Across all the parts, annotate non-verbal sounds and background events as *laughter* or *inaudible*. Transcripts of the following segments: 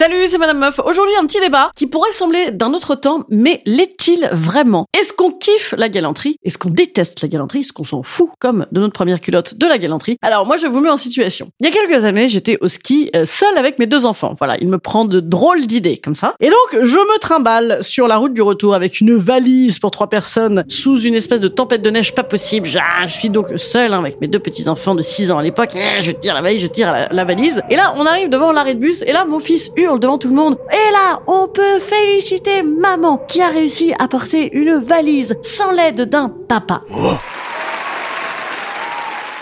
Salut, c'est Madame Meuf. Aujourd'hui, un petit débat qui pourrait sembler d'un autre temps, mais l'est-il vraiment? Est-ce qu'on kiffe la galanterie? Est-ce qu'on déteste la galanterie? Est-ce qu'on s'en fout, comme de notre première culotte, de la galanterie? Alors, moi, je vous mets en situation. Il y a quelques années, j'étais au ski euh, seul avec mes deux enfants. Voilà, il me prend de drôles d'idées, comme ça. Et donc, je me trimballe sur la route du retour avec une valise pour trois personnes sous une espèce de tempête de neige pas possible. Ah, je suis donc seul hein, avec mes deux petits-enfants de 6 ans à l'époque. Eh, Je tire la valise, je tire la, la valise. Et là, on arrive devant l'arrêt de bus, et là, mon fils hurle devant tout le monde. Et là, on peut féliciter maman qui a réussi à porter une valise sans l'aide d'un papa.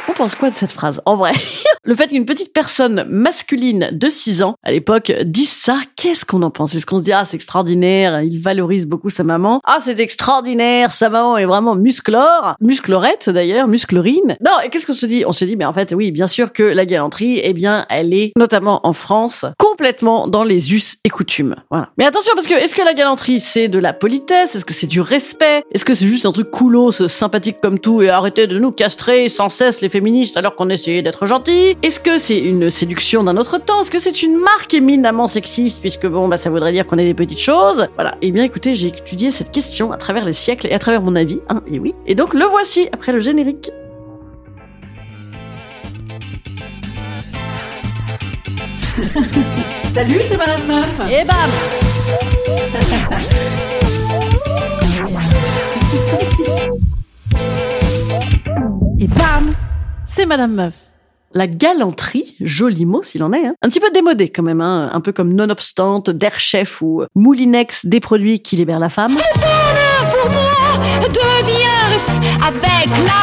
On pense quoi de cette phrase En vrai, *laughs* le fait qu'une petite personne masculine de 6 ans, à l'époque, dise ça, qu'est-ce qu'on en pense? Est-ce qu'on se dit, ah, c'est extraordinaire, il valorise beaucoup sa maman? Ah, c'est extraordinaire, sa maman est vraiment musclore, musclorette d'ailleurs, musclerine. Non, et qu'est-ce qu'on se dit? On se dit, mais en fait, oui, bien sûr que la galanterie, eh bien, elle est, notamment en France, complètement dans les us et coutumes. Voilà. Mais attention, parce que est-ce que la galanterie, c'est de la politesse? Est-ce que c'est du respect? Est-ce que c'est juste un truc coolos, sympathique comme tout, et arrêtez de nous castrer sans cesse les féministes alors qu'on essayait d'être gentils? Est-ce que c'est une séduction d'un autre temps? Est-ce que c'est une marque éminemment sexiste, puisque bon, bah, ça voudrait dire qu'on est des petites choses Voilà. Eh bien, écoutez, j'ai étudié cette question à travers les siècles et à travers mon avis, hein, et oui. Et donc, le voici après le générique. *laughs* Salut, c'est Madame Meuf. Et bam Et bam C'est Madame Meuf. La galanterie, joli mot s'il en est, hein. un petit peu démodé quand même, hein. un peu comme Nonobstante, d'Air Chef ou Moulinex, des produits qui libèrent la femme. pour moi devient avec la.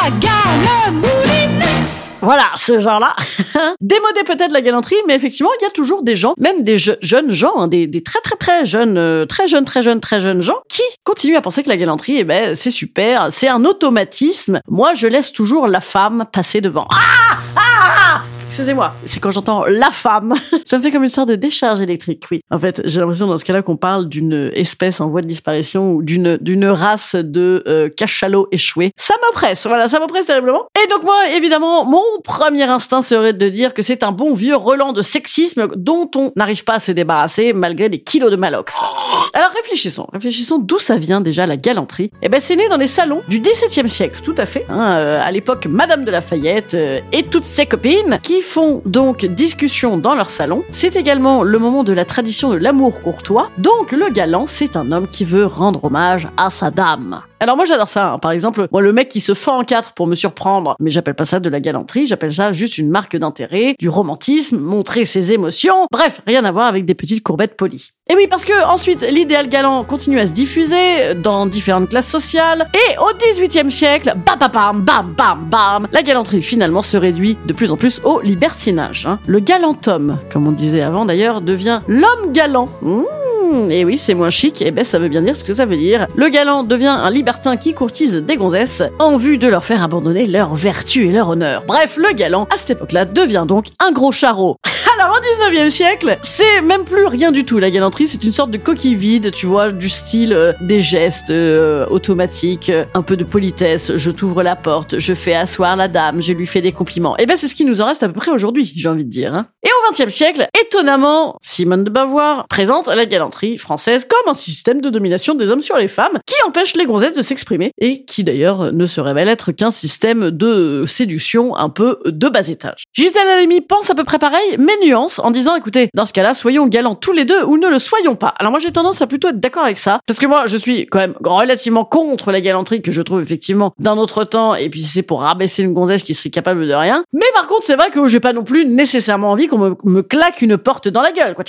Voilà, ce genre-là. *laughs* Démodé peut-être la galanterie, mais effectivement, il y a toujours des gens, même des je- jeunes gens, hein, des, très très très jeunes, euh, très jeunes, très jeunes, très jeunes gens, qui continuent à penser que la galanterie, eh ben, c'est super, c'est un automatisme. Moi, je laisse toujours la femme passer devant. Ah Ah Excusez-moi, c'est quand j'entends la femme, *laughs* ça me fait comme une sorte de décharge électrique, oui. En fait, j'ai l'impression dans ce cas-là qu'on parle d'une espèce en voie de disparition ou d'une d'une race de euh, cachalots échoués. Ça m'oppresse, voilà, ça m'oppresse terriblement. Et donc moi, évidemment, mon premier instinct serait de dire que c'est un bon vieux relent de sexisme dont on n'arrive pas à se débarrasser malgré des kilos de malox. Alors réfléchissons, réfléchissons d'où ça vient déjà la galanterie. Eh ben c'est né dans les salons du XVIIe siècle, tout à fait. hein, euh, à l'époque, Madame de Lafayette euh, et toutes ses copines qui font donc discussion dans leur salon. C'est également le moment de la tradition de l'amour courtois. Donc le galant, c'est un homme qui veut rendre hommage à sa dame. Alors moi j'adore ça. hein. Par exemple, moi le mec qui se fend en quatre pour me surprendre, mais j'appelle pas ça de la galanterie, j'appelle ça juste une marque d'intérêt, du romantisme, montrer ses émotions. Bref, rien à voir avec des petites courbettes polies. Et oui, parce que ensuite l'idéal galant continue à se diffuser dans différentes classes sociales. Et au XVIIIe siècle, bam bam bam bam bam la galanterie finalement se réduit de plus en plus au libertinage. hein. Le galant homme, comme on disait avant d'ailleurs, devient l'homme galant. Mmh, et oui, c'est moins chic, et ben ça veut bien dire ce que ça veut dire. Le galant devient un libertin qui courtise des gonzesses en vue de leur faire abandonner leur vertu et leur honneur. Bref, le galant, à cette époque-là, devient donc un gros charreau. *laughs* Alors au 19e siècle, c'est même plus rien du tout la galanterie, c'est une sorte de coquille vide, tu vois, du style euh, des gestes euh, automatiques, euh, un peu de politesse, je t'ouvre la porte, je fais asseoir la dame, je lui fais des compliments. Et ben c'est ce qui nous en reste à peu près aujourd'hui, j'ai envie de dire. hein. Et au 20e siècle, étonnamment, Simone de Beauvoir présente la galanterie française comme un système de domination des hommes sur les femmes qui empêche les gonzesses de s'exprimer et qui d'ailleurs ne se révèle être qu'un système de séduction un peu de bas étage. Gisèle Halimi pense à peu près pareil, mais nuance en disant, écoutez, dans ce cas-là, soyons galants tous les deux ou ne le soyons pas. Alors moi, j'ai tendance à plutôt être d'accord avec ça, parce que moi, je suis quand même relativement contre la galanterie que je trouve effectivement d'un autre temps, et puis c'est pour rabaisser une gonzesse qui serait capable de rien. Mais par contre, c'est vrai que j'ai pas non plus nécessairement envie qu'on me, claque une porte dans la gueule, quoi.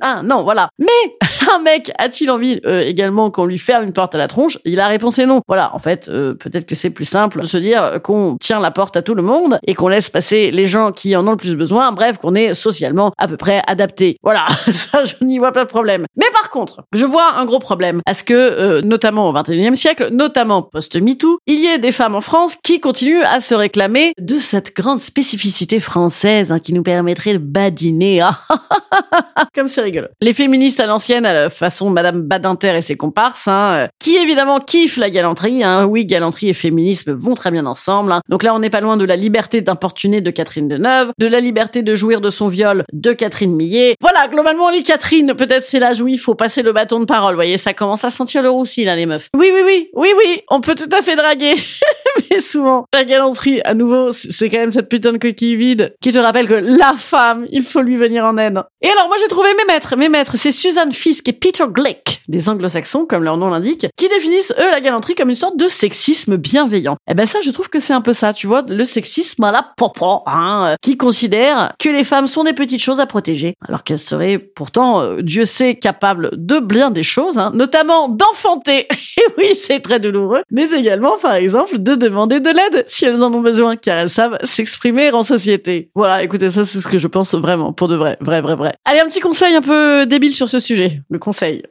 Ah, non, voilà. Mais *laughs* un mec a-t-il envie euh, également qu'on lui ferme une porte à la tronche? Et la réponse est non. Voilà, en fait, euh, peut-être que c'est plus simple de se dire qu'on tient la porte à tout le monde et qu'on laisse passer les gens qui en ont le plus besoin. Bref, qu'on est socialement à peu près adapté. Voilà, *laughs* ça, je n'y vois pas de problème. Mais par contre, je vois un gros problème à ce que, euh, notamment au XXIe siècle, notamment post-MeToo, il y ait des femmes en France qui continuent à se réclamer de cette grande spécificité française hein, qui nous permettrait de badiner. Ah, *laughs* C'est rigolo. Les féministes à l'ancienne, à la façon Madame Badinter et ses comparses, hein, euh, qui évidemment kiffent la galanterie. Hein. Oui, galanterie et féminisme vont très bien ensemble. hein. Donc là, on n'est pas loin de la liberté d'importuner de Catherine Deneuve, de la liberté de jouir de son viol de Catherine Millet. Voilà, globalement, les Catherine, peut-être c'est l'âge où il faut passer le bâton de parole. Vous voyez, ça commence à sentir le roussi, là, les meufs. Oui, oui, oui, oui, oui, on peut tout à fait draguer. *laughs* Mais *laughs* souvent, la galanterie, à nouveau, c'est quand même cette putain de coquille vide qui te rappelle que la femme, il faut lui venir en aide. Et alors, moi, j'ai trouvé mes maîtres. Mes maîtres, c'est Suzanne Fisk et Peter Glick, des anglo-saxons, comme leur nom l'indique, qui définissent, eux, la galanterie comme une sorte de sexisme bienveillant. Eh ben, ça, je trouve que c'est un peu ça, tu vois, le sexisme à la popo, hein, qui considère que les femmes sont des petites choses à protéger, alors qu'elles seraient pourtant, euh, Dieu sait, capables de bien des choses, hein, notamment d'enfanter. *laughs* Et oui, c'est très douloureux, mais également, par exemple, de demander de l'aide si elles en ont besoin, car elles savent s'exprimer en société. Voilà, écoutez, ça, c'est ce que je pense vraiment, pour de vrai, vrai, vrai, vrai. Allez, un petit conseil un peu débile sur ce sujet. Le conseil.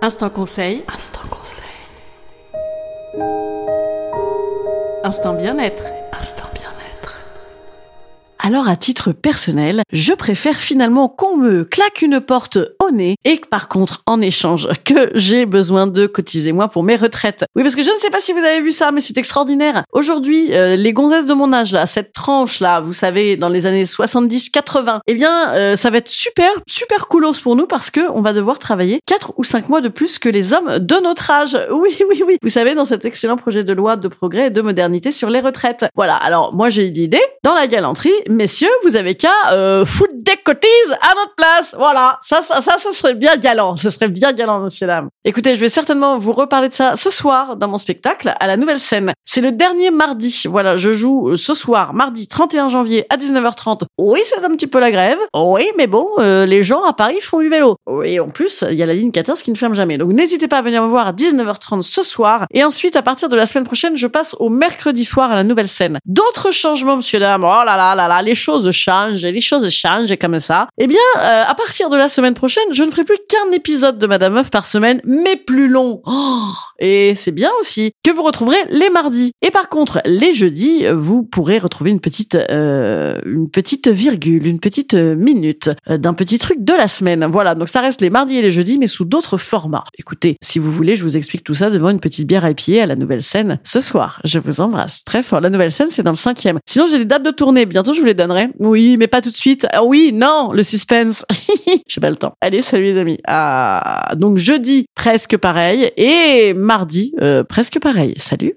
Instant conseil. Instant conseil. Instant bien-être. Alors à titre personnel, je préfère finalement qu'on me claque une porte au nez et que par contre, en échange, que j'ai besoin de cotiser moi pour mes retraites. Oui, parce que je ne sais pas si vous avez vu ça, mais c'est extraordinaire. Aujourd'hui, euh, les gonzesses de mon âge là, cette tranche là, vous savez, dans les années 70-80, eh bien, euh, ça va être super, super coolos pour nous parce que on va devoir travailler 4 ou 5 mois de plus que les hommes de notre âge. *laughs* Oui, oui, oui. Vous savez, dans cet excellent projet de loi de progrès et de modernité sur les retraites. Voilà. Alors, moi, j'ai une idée. Dans la galanterie, messieurs, vous avez qu'à euh, foutre des cotises à notre place. Voilà. Ça, ça, ça, ça serait bien galant. Ce serait bien galant, monsieur, dame. Écoutez, je vais certainement vous reparler de ça ce soir dans mon spectacle à la nouvelle scène. C'est le dernier mardi. Voilà, je joue euh, ce soir, mardi 31 janvier à 19h30. Oui, c'est un petit peu la grève. Oui, mais bon, euh, les gens à Paris font du vélo. Et en plus, il y a la ligne 14 qui ne ferme jamais. Donc n'hésitez pas à venir me voir à 19h30 ce soir. Et ensuite, à partir de la semaine prochaine, je passe au mercredi soir à la nouvelle scène. D'autres changements, monsieur, dame. Oh là là là là, les choses changent, les choses changent comme ça. Eh bien, euh, à partir de la semaine prochaine, je ne ferai plus qu'un épisode de Madame Meuf par semaine, mais plus long. Oh, et c'est bien aussi que vous retrouverez les mardis. Et par contre, les jeudis, vous pourrez retrouver une petite, euh, une petite virgule, une petite euh, minute euh, d'un petit truc de la semaine. Voilà, donc ça reste les mardis et les jeudis, mais sous d'autres formats. Écoutez, si vous voulez, je vous explique tout ça devant une petite bière à pied à la nouvelle scène ce soir. Je vous embrasse très fort. La nouvelle scène, c'est dans le cinquième. Sinon, j'ai des dates de tournée. Bientôt, je vous les donnerai. Oui, mais pas tout de suite. Ah oui, non, le suspense. *laughs* J'ai pas le temps. Allez, salut les amis. Ah, donc jeudi, presque pareil. Et mardi, euh, presque pareil. Salut.